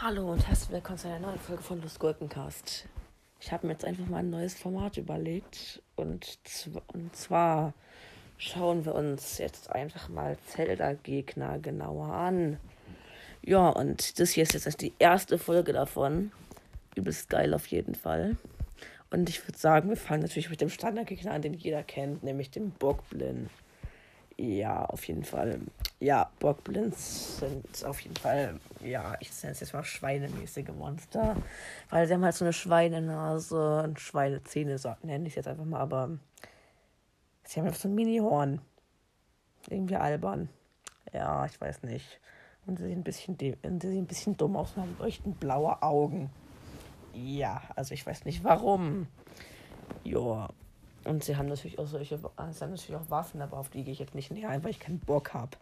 Hallo und herzlich willkommen zu einer neuen Folge von Lust Gurkencast. Ich habe mir jetzt einfach mal ein neues Format überlegt und, zw und zwar schauen wir uns jetzt einfach mal Zelda-Gegner genauer an. Ja, und das hier ist jetzt die erste Folge davon. Übelst geil auf jeden Fall. Und ich würde sagen, wir fangen natürlich mit dem Standardgegner an, den jeder kennt, nämlich dem Bockblin. Ja, auf jeden Fall. Ja, Bockblins sind auf jeden Fall, ja, ich nenne es jetzt mal schweinemäßige Monster. Weil sie haben halt so eine Schweinenase und Schweinezähne, so nenne ich es jetzt einfach mal, aber sie haben einfach so ein Mini-Horn. Irgendwie albern. Ja, ich weiß nicht. Und sie sehen ein bisschen, sie sehen ein bisschen dumm aus und haben leuchtend blaue Augen. Ja, also ich weiß nicht warum. Ja, und sie haben natürlich auch solche, sie haben natürlich auch Waffen, aber auf die gehe ich jetzt nicht näher ein, weil ich keinen Bock habe.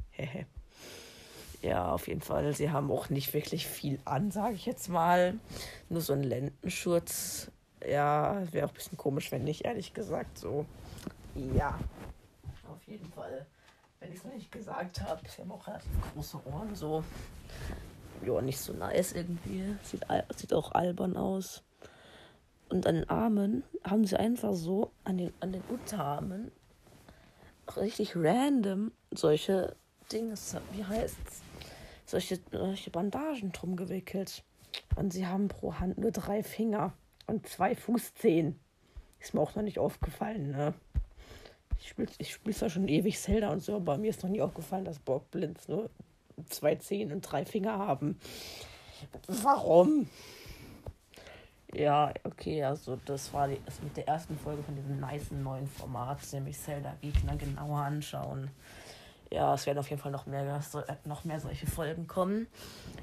ja, auf jeden Fall. Sie haben auch nicht wirklich viel an, sage ich jetzt mal. Nur so ein Lendenschutz. Ja, wäre auch ein bisschen komisch, wenn nicht, ehrlich gesagt. So, ja. Auf jeden Fall. Wenn ich es noch nicht gesagt habe, sie haben auch relativ große Ohren, so. Ja, nicht so nice irgendwie. Sieht, sieht auch albern aus. Und an den Armen haben sie einfach so, an den, an den Unterarmen, richtig random solche Dinge, wie heißt's? Solche, solche Bandagen drum gewickelt. Und sie haben pro Hand nur drei Finger und zwei Fußzehen. Ist mir auch noch nicht aufgefallen, ne? Ich spiele ich spiel zwar schon ewig Zelda und so, aber mir ist noch nie aufgefallen, dass Borgblinds nur zwei Zehen und drei Finger haben. Warum? Ja, okay, also das war die, das mit der ersten Folge von diesem nice neuen Format, nämlich Zelda-Gegner genauer anschauen. Ja, es werden auf jeden Fall noch mehr, noch mehr solche Folgen kommen.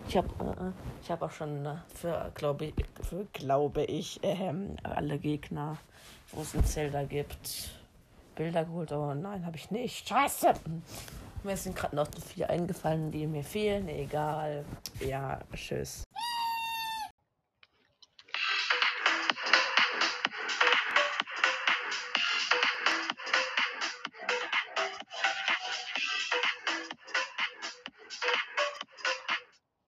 Ich habe äh, ich hab auch schon äh, für, glaube ich, für, glaube ich äh, alle Gegner, wo es ein Zelda gibt, Bilder geholt. Aber nein, habe ich nicht. Scheiße! Mir sind gerade noch so viele eingefallen, die mir fehlen. Egal. Ja, tschüss.